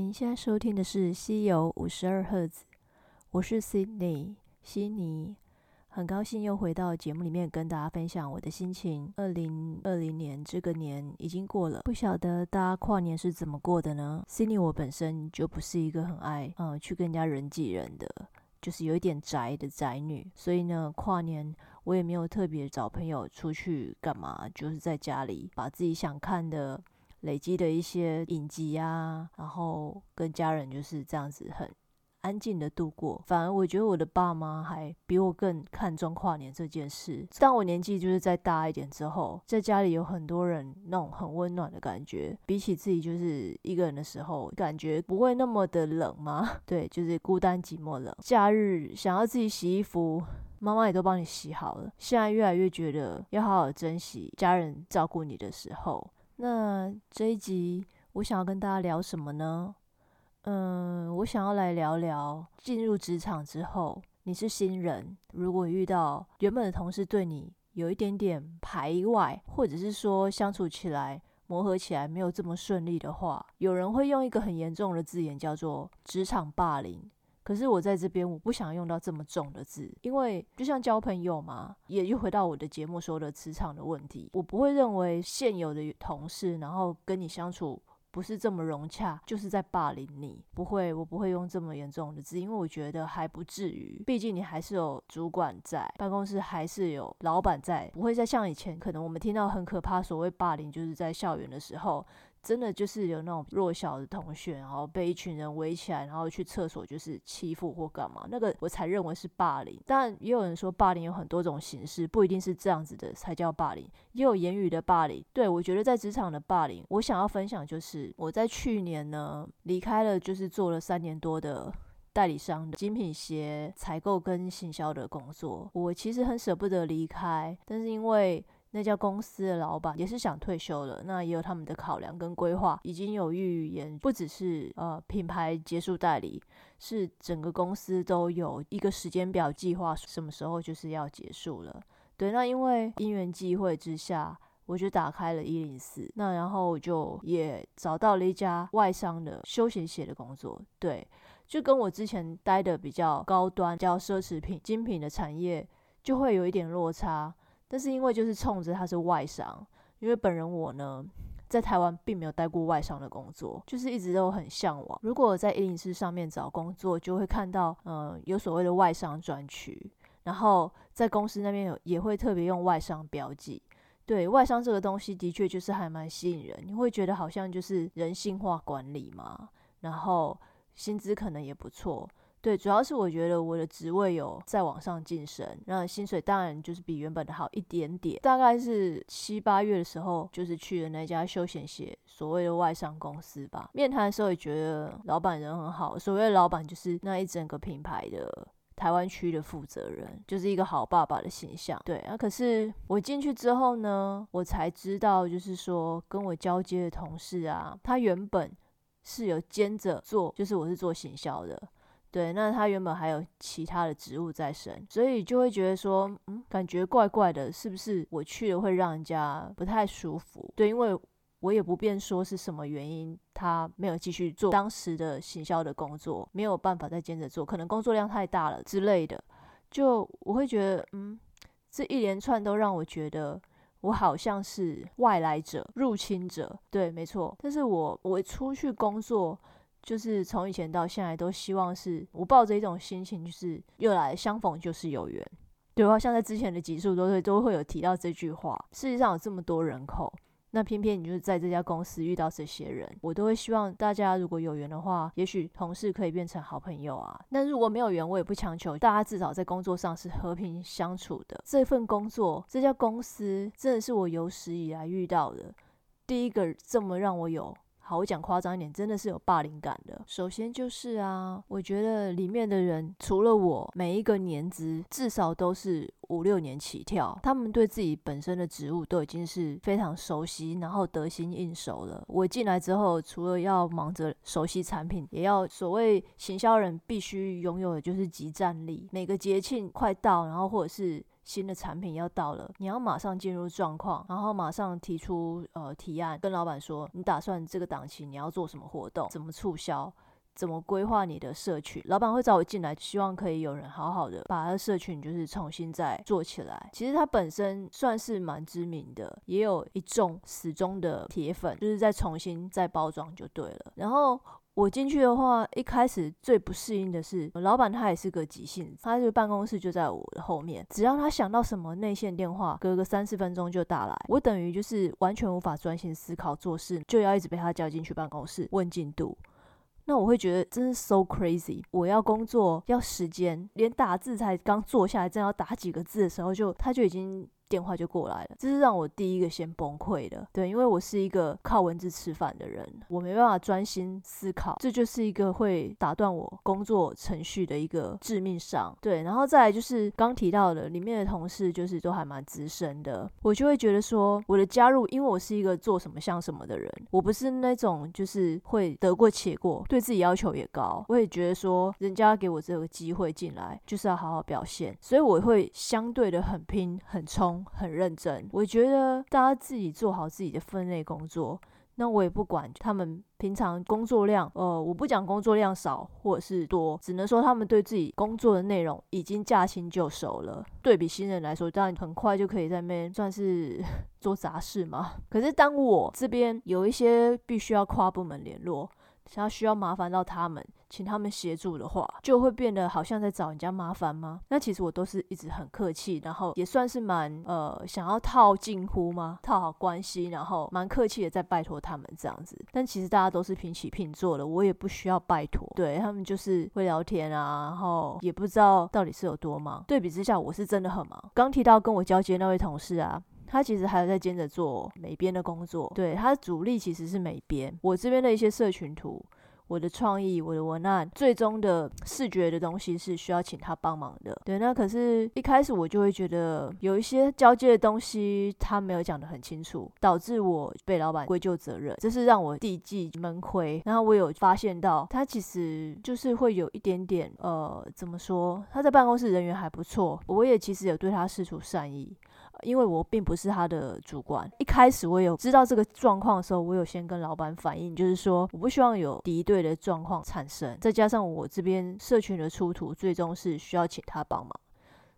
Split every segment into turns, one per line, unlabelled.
您现在收听的是《西游五十二赫兹》，我是 Sydney 悉尼，很高兴又回到节目里面跟大家分享我的心情。二零二零年这个年已经过了，不晓得大家跨年是怎么过的呢？Sydney 我本身就不是一个很爱嗯去跟人家人挤人的，就是有一点宅的宅女，所以呢跨年我也没有特别找朋友出去干嘛，就是在家里把自己想看的。累积的一些影集啊，然后跟家人就是这样子很安静的度过。反而我觉得我的爸妈还比我更看重跨年这件事。当我年纪就是再大一点之后，在家里有很多人那种很温暖的感觉，比起自己就是一个人的时候，感觉不会那么的冷吗？对，就是孤单寂寞冷。假日想要自己洗衣服，妈妈也都帮你洗好了。现在越来越觉得要好好珍惜家人照顾你的时候。那这一集我想要跟大家聊什么呢？嗯，我想要来聊聊进入职场之后，你是新人，如果遇到原本的同事对你有一点点排外，或者是说相处起来磨合起来没有这么顺利的话，有人会用一个很严重的字眼叫做职场霸凌。可是我在这边，我不想用到这么重的字，因为就像交朋友嘛，也又回到我的节目说的磁场的问题，我不会认为现有的同事，然后跟你相处不是这么融洽，就是在霸凌你。不会，我不会用这么严重的字，因为我觉得还不至于，毕竟你还是有主管在办公室，还是有老板在，不会再像以前可能我们听到很可怕所谓霸凌，就是在校园的时候。真的就是有那种弱小的同学，然后被一群人围起来，然后去厕所就是欺负或干嘛，那个我才认为是霸凌。但也有人说霸凌有很多种形式，不一定是这样子的才叫霸凌，也有言语的霸凌。对我觉得在职场的霸凌，我想要分享就是我在去年呢离开了，就是做了三年多的代理商的精品鞋采购跟行销的工作，我其实很舍不得离开，但是因为。那家公司的老板也是想退休了，那也有他们的考量跟规划，已经有预言，不只是呃品牌结束代理，是整个公司都有一个时间表计划，什么时候就是要结束了。对，那因为因缘际会之下，我就打开了一零四，那然后就也找到了一家外商的休闲鞋的工作，对，就跟我之前待的比较高端、比较奢侈品、精品的产业，就会有一点落差。但是因为就是冲着他是外商，因为本人我呢在台湾并没有待过外商的工作，就是一直都很向往。如果在一零四上面找工作，就会看到嗯有所谓的外商专区，然后在公司那边有也会特别用外商标记。对外商这个东西的确就是还蛮吸引人，你会觉得好像就是人性化管理嘛，然后薪资可能也不错。对，主要是我觉得我的职位有在往上晋升，那薪水当然就是比原本的好一点点。大概是七八月的时候，就是去了那家休闲鞋所谓的外商公司吧。面谈的时候也觉得老板人很好，所谓的老板就是那一整个品牌的台湾区的负责人，就是一个好爸爸的形象。对啊，可是我进去之后呢，我才知道，就是说跟我交接的同事啊，他原本是有兼着做，就是我是做行销的。对，那他原本还有其他的职务在身，所以就会觉得说，嗯，感觉怪怪的，是不是我去了会让人家不太舒服？对，因为我也不便说是什么原因，他没有继续做当时的行销的工作，没有办法再接着做，可能工作量太大了之类的。就我会觉得，嗯，这一连串都让我觉得我好像是外来者、入侵者。对，没错。但是我我出去工作。就是从以前到现在都希望是我抱着一种心情，就是又来相逢就是有缘，对吧？像在之前的集数都会都会有提到这句话。世界上有这么多人口，那偏偏你就是在这家公司遇到这些人，我都会希望大家如果有缘的话，也许同事可以变成好朋友啊。那如果没有缘，我也不强求，大家至少在工作上是和平相处的。这份工作，这家公司真的是我有史以来遇到的第一个这么让我有。好，我讲夸张一点，真的是有霸凌感的。首先就是啊，我觉得里面的人除了我，每一个年资至少都是五六年起跳，他们对自己本身的职务都已经是非常熟悉，然后得心应手了。我进来之后，除了要忙着熟悉产品，也要所谓行销人必须拥有的就是集战力。每个节庆快到，然后或者是新的产品要到了，你要马上进入状况，然后马上提出呃提案，跟老板说你打算这个档期你要做什么活动，怎么促销。怎么规划你的社群？老板会找我进来，希望可以有人好好的把他的社群就是重新再做起来。其实他本身算是蛮知名的，也有一众死忠的铁粉，就是再重新再包装就对了。然后我进去的话，一开始最不适应的是，老板他也是个急性子，他就办公室就在我的后面，只要他想到什么内线电话，隔个三四分钟就打来，我等于就是完全无法专心思考做事，就要一直被他叫进去办公室问进度。那我会觉得真是 so crazy。我要工作要时间，连打字才刚坐下来，正要打几个字的时候，就他就已经。电话就过来了，这是让我第一个先崩溃的。对，因为我是一个靠文字吃饭的人，我没办法专心思考，这就是一个会打断我工作程序的一个致命伤。对，然后再来就是刚提到的，里面的同事就是都还蛮资深的，我就会觉得说，我的加入，因为我是一个做什么像什么的人，我不是那种就是会得过且过，对自己要求也高，我也觉得说，人家给我这个机会进来，就是要好好表现，所以我会相对的很拼很冲。很认真，我觉得大家自己做好自己的分内工作，那我也不管他们平常工作量，呃，我不讲工作量少或者是多，只能说他们对自己工作的内容已经驾轻就熟了。对比新人来说，当然很快就可以在那边算是 做杂事嘛。可是当我这边有一些必须要跨部门联络。想要需要麻烦到他们，请他们协助的话，就会变得好像在找人家麻烦吗？那其实我都是一直很客气，然后也算是蛮呃想要套近乎吗？套好关系，然后蛮客气的在拜托他们这样子。但其实大家都是平起平坐的，我也不需要拜托。对他们就是会聊天啊，然后也不知道到底是有多忙。对比之下，我是真的很忙。刚提到跟我交接那位同事啊。他其实还有在兼着做美编的工作，对他的主力其实是美编。我这边的一些社群图、我的创意、我的文案，最终的视觉的东西是需要请他帮忙的。对，那可是一开始我就会觉得有一些交接的东西他没有讲得很清楚，导致我被老板归咎责任，这是让我第一季闷亏。然后我有发现到他其实就是会有一点点呃，怎么说？他在办公室人缘还不错，我也其实有对他施出善意。因为我并不是他的主管，一开始我有知道这个状况的时候，我有先跟老板反映，就是说我不希望有敌对的状况产生。再加上我这边社群的出图，最终是需要请他帮忙。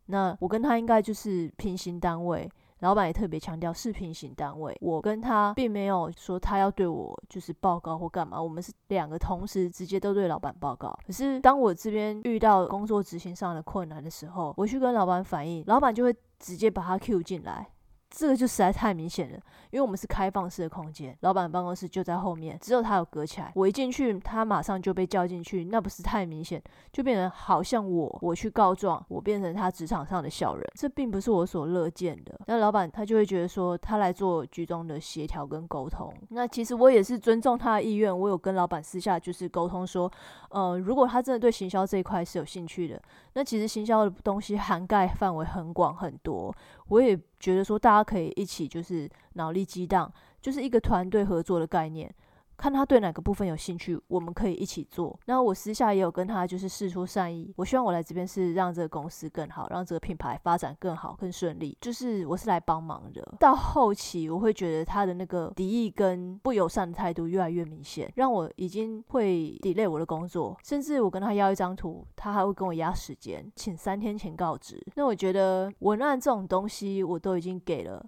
那我跟他应该就是平行单位，老板也特别强调视频型单位。我跟他并没有说他要对我就是报告或干嘛，我们是两个同时直接都对老板报告。可是当我这边遇到工作执行上的困难的时候，我去跟老板反映，老板就会。直接把他 Q 进来。这个就实在太明显了，因为我们是开放式的空间，老板办公室就在后面，只有他有隔起来。我一进去，他马上就被叫进去，那不是太明显，就变成好像我我去告状，我变成他职场上的小人，这并不是我所乐见的。那老板他就会觉得说，他来做居中的协调跟沟通。那其实我也是尊重他的意愿，我有跟老板私下就是沟通说，呃，如果他真的对行销这一块是有兴趣的，那其实行销的东西涵盖范围很广很多。我也觉得说，大家可以一起就是脑力激荡，就是一个团队合作的概念。看他对哪个部分有兴趣，我们可以一起做。那我私下也有跟他就是示出善意，我希望我来这边是让这个公司更好，让这个品牌发展更好、更顺利。就是我是来帮忙的。到后期，我会觉得他的那个敌意跟不友善的态度越来越明显，让我已经会 delay 我的工作。甚至我跟他要一张图，他还会跟我压时间，请三天前告知。那我觉得文案这种东西，我都已经给了。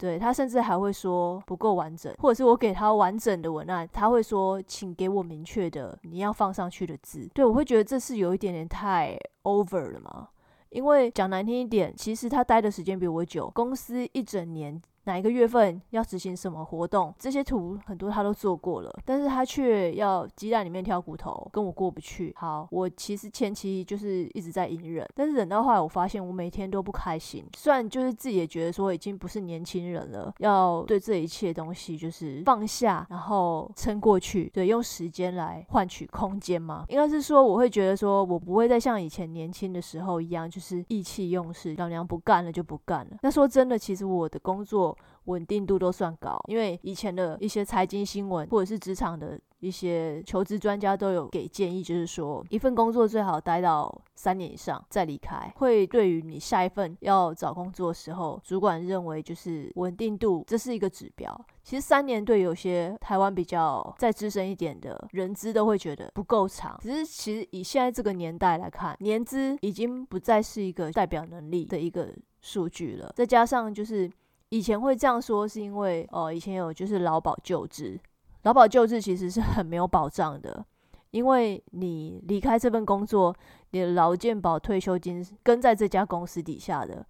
对他甚至还会说不够完整，或者是我给他完整的文案，他会说请给我明确的你要放上去的字。对我会觉得这是有一点点太 over 了嘛？因为讲难听一点，其实他待的时间比我久，公司一整年。哪一个月份要执行什么活动？这些图很多他都做过了，但是他却要鸡蛋里面挑骨头，跟我过不去。好，我其实前期就是一直在隐忍，但是忍到后来，我发现我每天都不开心。虽然就是自己也觉得说已经不是年轻人了，要对这一切东西就是放下，然后撑过去。对，用时间来换取空间嘛。应该是说，我会觉得说我不会再像以前年轻的时候一样，就是意气用事，老娘不干了就不干了。那说真的，其实我的工作。稳定度都算高，因为以前的一些财经新闻或者是职场的一些求职专家都有给建议，就是说一份工作最好待到三年以上再离开，会对于你下一份要找工作的时候，主管认为就是稳定度，这是一个指标。其实三年对有些台湾比较再资深一点的人资都会觉得不够长，只是其实以现在这个年代来看，年资已经不再是一个代表能力的一个数据了。再加上就是以前会这样说，是因为哦以前有就是劳保救治。劳保救治其实是很没有保障的，因为你离开这份工作，你的劳健保退休金跟在这家公司底下的。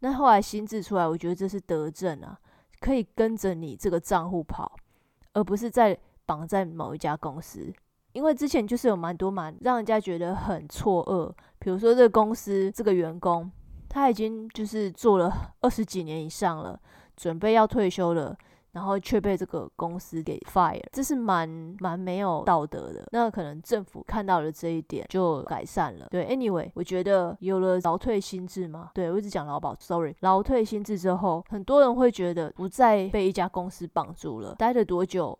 那后来新制出来，我觉得这是德政啊，可以跟着你这个账户跑，而不是在绑在某一家公司。因为之前就是有蛮多蛮让人家觉得很错愕，比如说这个公司这个员工，他已经就是做了二十几年以上了，准备要退休了。然后却被这个公司给 fire，这是蛮蛮没有道德的。那可能政府看到了这一点就改善了。对，anyway，我觉得有了劳退新制嘛，对我一直讲劳保，sorry，劳退新制之后，很多人会觉得不再被一家公司绑住了，待了多久？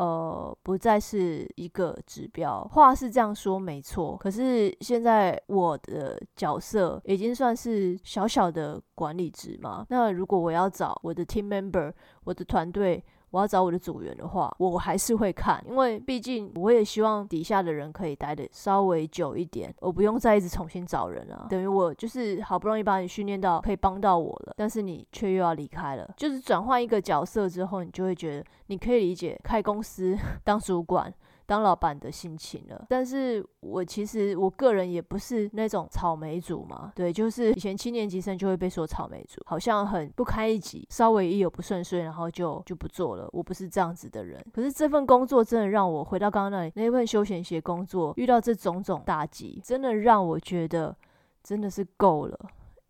呃，不再是一个指标。话是这样说，没错。可是现在我的角色已经算是小小的管理职嘛。那如果我要找我的 team member，我的团队。我要找我的组员的话，我还是会看，因为毕竟我也希望底下的人可以待的稍微久一点，我不用再一直重新找人了。等于我就是好不容易把你训练到可以帮到我了，但是你却又要离开了，就是转换一个角色之后，你就会觉得你可以理解开公司 当主管。当老板的心情了，但是我其实我个人也不是那种草莓族嘛，对，就是以前七年级生就会被说草莓族，好像很不堪一击，稍微一有不顺遂，然后就就不做了。我不是这样子的人，可是这份工作真的让我回到刚刚那里那份休闲鞋工作，遇到这种种打击，真的让我觉得真的是够了。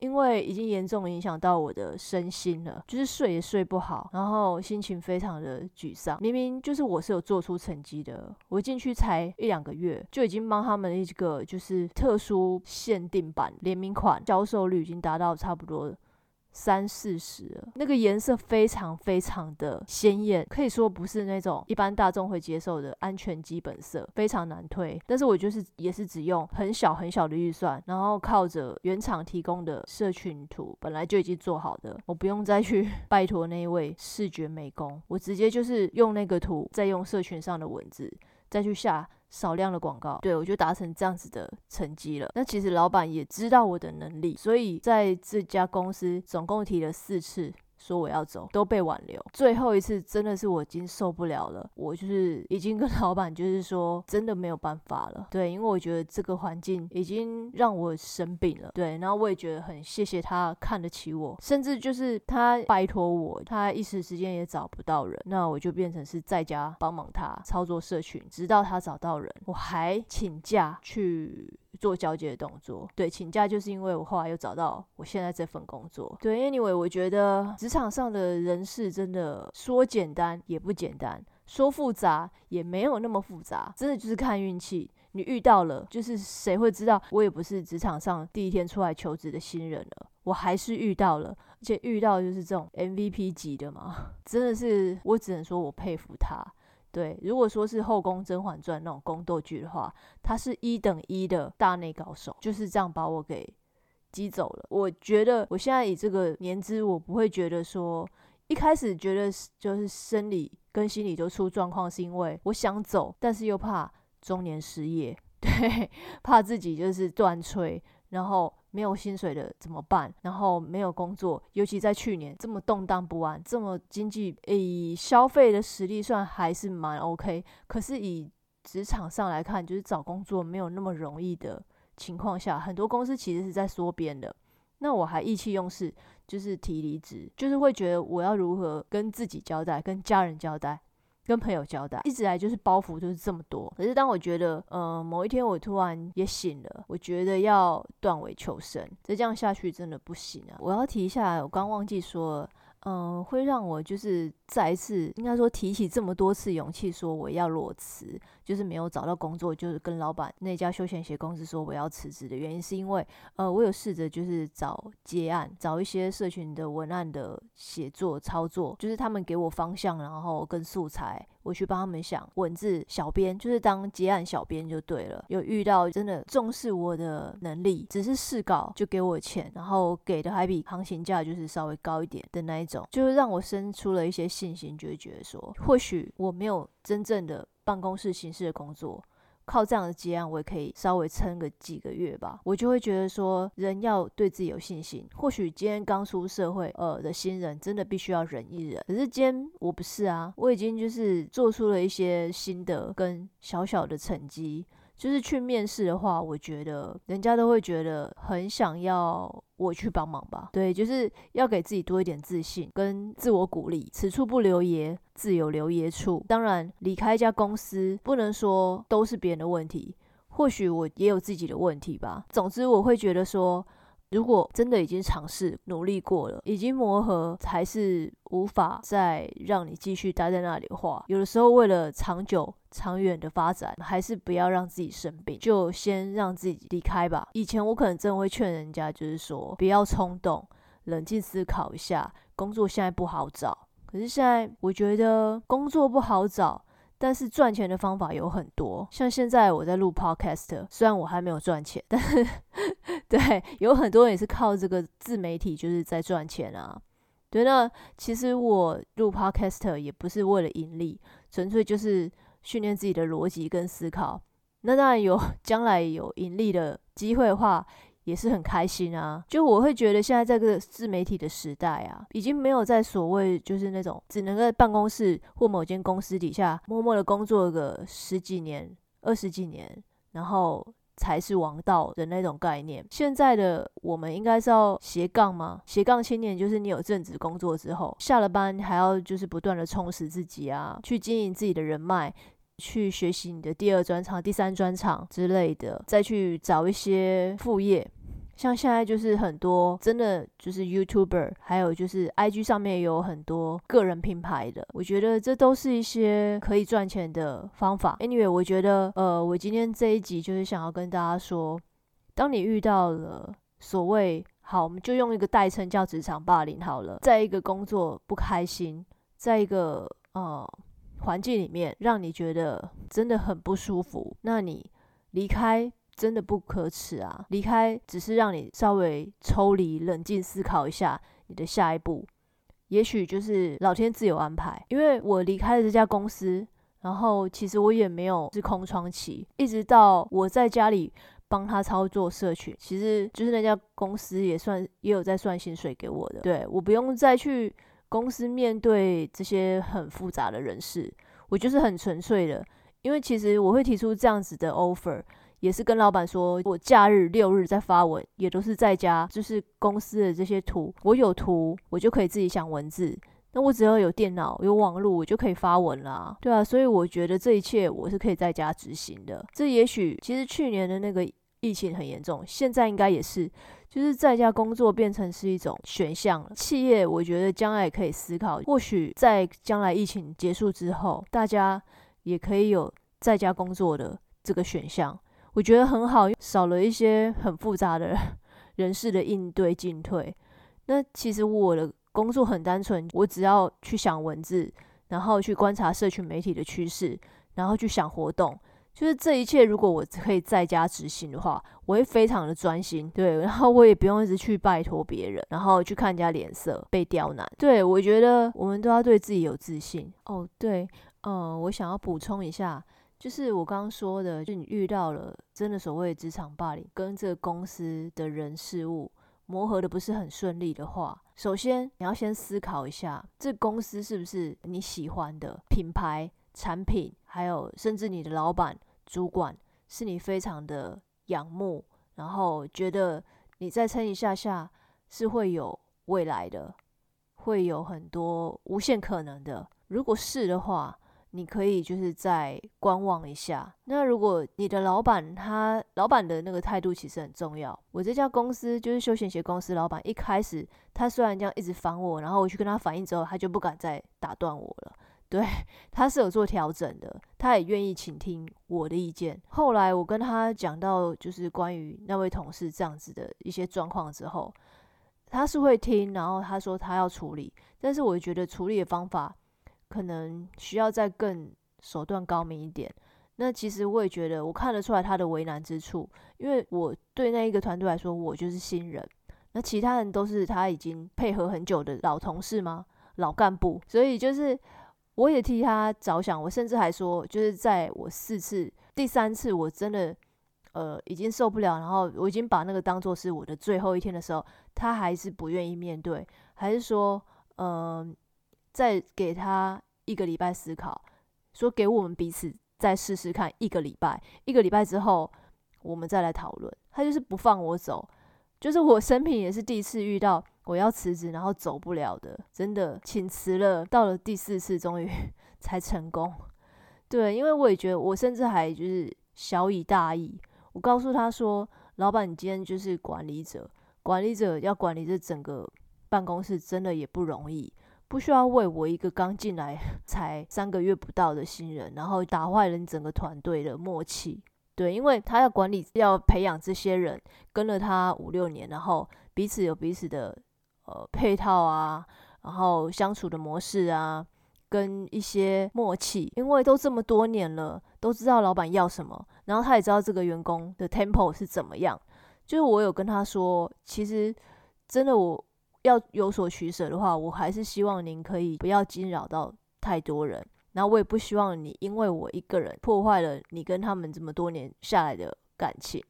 因为已经严重影响到我的身心了，就是睡也睡不好，然后心情非常的沮丧。明明就是我是有做出成绩的，我进去才一两个月，就已经帮他们一个就是特殊限定版联名款销售率已经达到差不多。三四十，那个颜色非常非常的鲜艳，可以说不是那种一般大众会接受的安全基本色，非常难推。但是我就是也是只用很小很小的预算，然后靠着原厂提供的社群图，本来就已经做好的，我不用再去 拜托那一位视觉美工，我直接就是用那个图，再用社群上的文字，再去下。少量的广告，对我就达成这样子的成绩了。那其实老板也知道我的能力，所以在这家公司总共提了四次。说我要走都被挽留，最后一次真的是我已经受不了了，我就是已经跟 老板就是说真的没有办法了，对，因为我觉得这个环境已经让我生病了，对，然后我也觉得很谢谢他看得起我，甚至就是他拜托我，他一时之间也找不到人，那我就变成是在家帮忙他操作社群，直到他找到人，我还请假去。做交接的动作，对，请假就是因为我后来又找到我现在这份工作。对，anyway，我觉得职场上的人事真的说简单也不简单，说复杂也没有那么复杂，真的就是看运气。你遇到了，就是谁会知道？我也不是职场上第一天出来求职的新人了，我还是遇到了，而且遇到就是这种 MVP 级的嘛，真的是我只能说我佩服他。对，如果说是《后宫甄嬛传》那种宫斗剧的话，他是一等一的大内高手，就是这样把我给击走了。我觉得我现在以这个年资，我不会觉得说一开始觉得就是生理跟心理都出状况，是因为我想走，但是又怕中年失业，对，怕自己就是断炊，然后。没有薪水的怎么办？然后没有工作，尤其在去年这么动荡不安，这么经济以消费的实力算还是蛮 OK，可是以职场上来看，就是找工作没有那么容易的情况下，很多公司其实是在缩编的。那我还意气用事，就是提离职，就是会觉得我要如何跟自己交代，跟家人交代。跟朋友交代，一直来就是包袱就是这么多。可是当我觉得，呃，某一天我突然也醒了，我觉得要断尾求生，再这样下去真的不行啊！我要提一下，我刚忘记说。嗯，会让我就是再一次，应该说提起这么多次勇气，说我要裸辞，就是没有找到工作，就是跟老板那家休闲鞋公司说我要辞职的原因，是因为呃，我有试着就是找接案，找一些社群的文案的写作操作，就是他们给我方向，然后跟素材，我去帮他们想文字小编，就是当结案小编就对了。有遇到真的重视我的能力，只是试稿就给我钱，然后给的还比行情价就是稍微高一点的那一种，就是让我生出了一些信心，就会觉得说，或许我没有真正的办公室形式的工作。靠这样的结案，我也可以稍微撑个几个月吧。我就会觉得说，人要对自己有信心。或许今天刚出社会，呃的新人真的必须要忍一忍。可是今天我不是啊，我已经就是做出了一些心得跟小小的成绩。就是去面试的话，我觉得人家都会觉得很想要我去帮忙吧。对，就是要给自己多一点自信跟自我鼓励。此处不留爷，自有留爷处。当然，离开一家公司，不能说都是别人的问题，或许我也有自己的问题吧。总之，我会觉得说。如果真的已经尝试努力过了，已经磨合，还是无法再让你继续待在那里的话，有的时候为了长久、长远的发展，还是不要让自己生病，就先让自己离开吧。以前我可能真的会劝人家，就是说不要冲动，冷静思考一下，工作现在不好找。可是现在我觉得工作不好找。但是赚钱的方法有很多，像现在我在录 podcast，虽然我还没有赚钱，但是对，有很多人也是靠这个自媒体就是在赚钱啊。对，那其实我录 podcast 也不是为了盈利，纯粹就是训练自己的逻辑跟思考。那当然有 将来有盈利的机会的话。也是很开心啊！就我会觉得现在这个自媒体的时代啊，已经没有在所谓就是那种只能在办公室或某间公司底下默默的工作个十几年、二十几年，然后才是王道的那种概念。现在的我们应该是要斜杠吗？斜杠青年就是你有正职工作之后，下了班还要就是不断的充实自己啊，去经营自己的人脉。去学习你的第二专长、第三专长之类的，再去找一些副业。像现在就是很多真的就是 YouTuber，还有就是 IG 上面有很多个人品牌的，我觉得这都是一些可以赚钱的方法。Anyway，我觉得呃，我今天这一集就是想要跟大家说，当你遇到了所谓好，我们就用一个代称叫职场霸凌好了，在一个工作不开心，在一个呃。环境里面让你觉得真的很不舒服，那你离开真的不可耻啊！离开只是让你稍微抽离、冷静思考一下你的下一步，也许就是老天自有安排。因为我离开了这家公司，然后其实我也没有是空窗期，一直到我在家里帮他操作社群，其实就是那家公司也算也有在算薪水给我的，对我不用再去。公司面对这些很复杂的人事，我就是很纯粹的，因为其实我会提出这样子的 offer，也是跟老板说，我假日六日在发文，也都是在家，就是公司的这些图，我有图，我就可以自己想文字，那我只要有电脑有网络，我就可以发文啦，对啊，所以我觉得这一切我是可以在家执行的。这也许其实去年的那个疫情很严重，现在应该也是。就是在家工作变成是一种选项了。企业我觉得将来也可以思考，或许在将来疫情结束之后，大家也可以有在家工作的这个选项。我觉得很好，少了一些很复杂的 人事的应对进退。那其实我的工作很单纯，我只要去想文字，然后去观察社群媒体的趋势，然后去想活动。就是这一切，如果我可以在家执行的话，我会非常的专心，对，然后我也不用一直去拜托别人，然后去看人家脸色被刁难。对我觉得我们都要对自己有自信。哦，对，嗯，我想要补充一下，就是我刚刚说的，就你遇到了真的所谓职场霸凌，跟这个公司的人事物磨合的不是很顺利的话，首先你要先思考一下，这公司是不是你喜欢的品牌。产品，还有甚至你的老板、主管是你非常的仰慕，然后觉得你再撑一下下是会有未来的，会有很多无限可能的。如果是的话，你可以就是再观望一下。那如果你的老板他老板的那个态度其实很重要。我这家公司就是休闲鞋公司，老板一开始他虽然这样一直烦我，然后我去跟他反映之后，他就不敢再打断我了。对，他是有做调整的，他也愿意倾听我的意见。后来我跟他讲到，就是关于那位同事这样子的一些状况之后，他是会听，然后他说他要处理，但是我觉得处理的方法可能需要再更手段高明一点。那其实我也觉得，我看得出来他的为难之处，因为我对那一个团队来说，我就是新人，那其他人都是他已经配合很久的老同事吗？老干部，所以就是我也替他着想，我甚至还说，就是在我四次、第三次我真的呃已经受不了，然后我已经把那个当做是我的最后一天的时候，他还是不愿意面对，还是说，嗯，再给他一个礼拜思考，说给我们彼此。再试试看一个礼拜，一个礼拜之后我们再来讨论。他就是不放我走，就是我生平也是第一次遇到我要辞职然后走不了的，真的请辞了。到了第四次终于 才成功。对，因为我也觉得我甚至还就是小以大义，我告诉他说：“老板，你今天就是管理者，管理者要管理这整个办公室，真的也不容易。”不需要为我一个刚进来 才三个月不到的新人，然后打坏了你整个团队的默契。对，因为他要管理，要培养这些人，跟了他五六年，然后彼此有彼此的呃配套啊，然后相处的模式啊，跟一些默契。因为都这么多年了，都知道老板要什么，然后他也知道这个员工的 tempo 是怎么样。就是我有跟他说，其实真的我。要有所取舍的话，我还是希望您可以不要惊扰到太多人。然后我也不希望你因为我一个人破坏了你跟他们这么多年下来的感情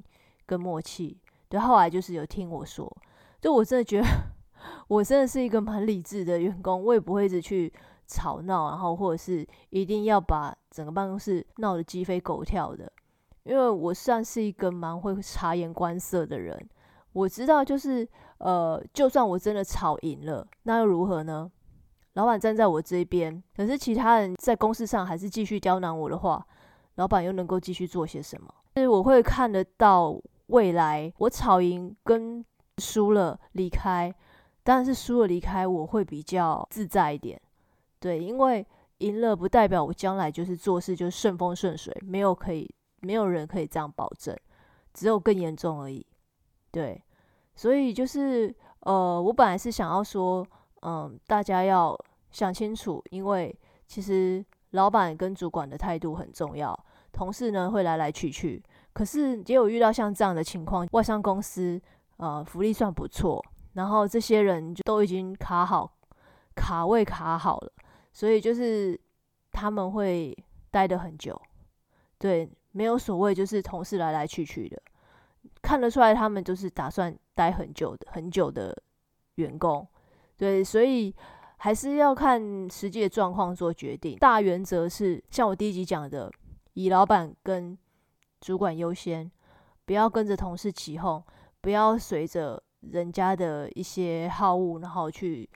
跟默契。对，后来就是有听我说，就我真的觉得 我真的是一个蛮理智的员工，我也不会一直去吵闹，然后或者是一定要把整个办公室闹得鸡飞狗跳的。因为我算是一个蛮会察言观色的人。我知道，就是呃，就算我真的吵赢了，那又如何呢？老板站在我这边，可是其他人在公司上还是继续刁难我的话，老板又能够继续做些什么？所以我会看得到未来，我吵赢跟输了离开，当然是输了离开，我会比较自在一点。对，因为赢了不代表我将来就是做事就顺风顺水，没有可以，没有人可以这样保证，只有更严重而已。对，所以就是呃，我本来是想要说，嗯，大家要想清楚，因为其实老板跟主管的态度很重要，同事呢会来来去去，可是也有遇到像这样的情况，外商公司呃福利算不错，然后这些人就都已经卡好卡位卡好了，所以就是他们会待得很久，对，没有所谓就是同事来来去去的。看得出来，他们就是打算待很久的、很久的员工，对，所以还是要看实际的状况做决定。大原则是像我第一集讲的，以老板跟主管优先，不要跟着同事起哄，不要随着人家的一些好恶，然后去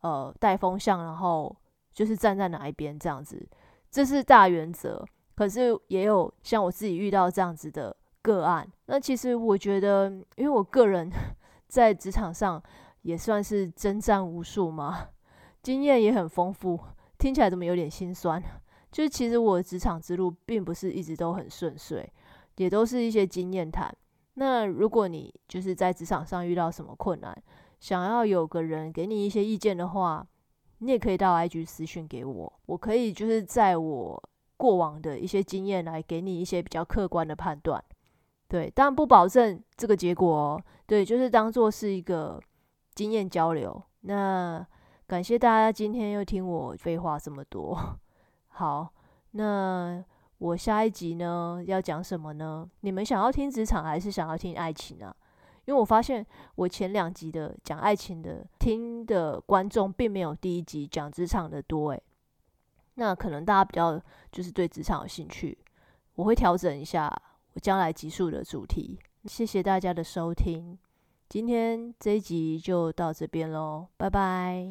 呃带风向，然后就是站在哪一边这样子，这是大原则。可是也有像我自己遇到这样子的。个案，那其实我觉得，因为我个人 在职场上也算是征战无数嘛，经验也很丰富。听起来怎么有点心酸？就是其实我职场之路并不是一直都很顺遂，也都是一些经验谈。那如果你就是在职场上遇到什么困难，想要有个人给你一些意见的话，你也可以到 IG 私讯给我，我可以就是在我过往的一些经验来给你一些比较客观的判断。对，但不保证这个结果哦。对，就是当做是一个经验交流。那感谢大家今天又听我废话这么多。好，那我下一集呢要讲什么呢？你们想要听职场还是想要听爱情啊？因为我发现我前两集的讲爱情的听的观众并没有第一集讲职场的多诶。那可能大家比较就是对职场有兴趣，我会调整一下。将来集数的主题，谢谢大家的收听，今天这一集就到这边喽，拜拜。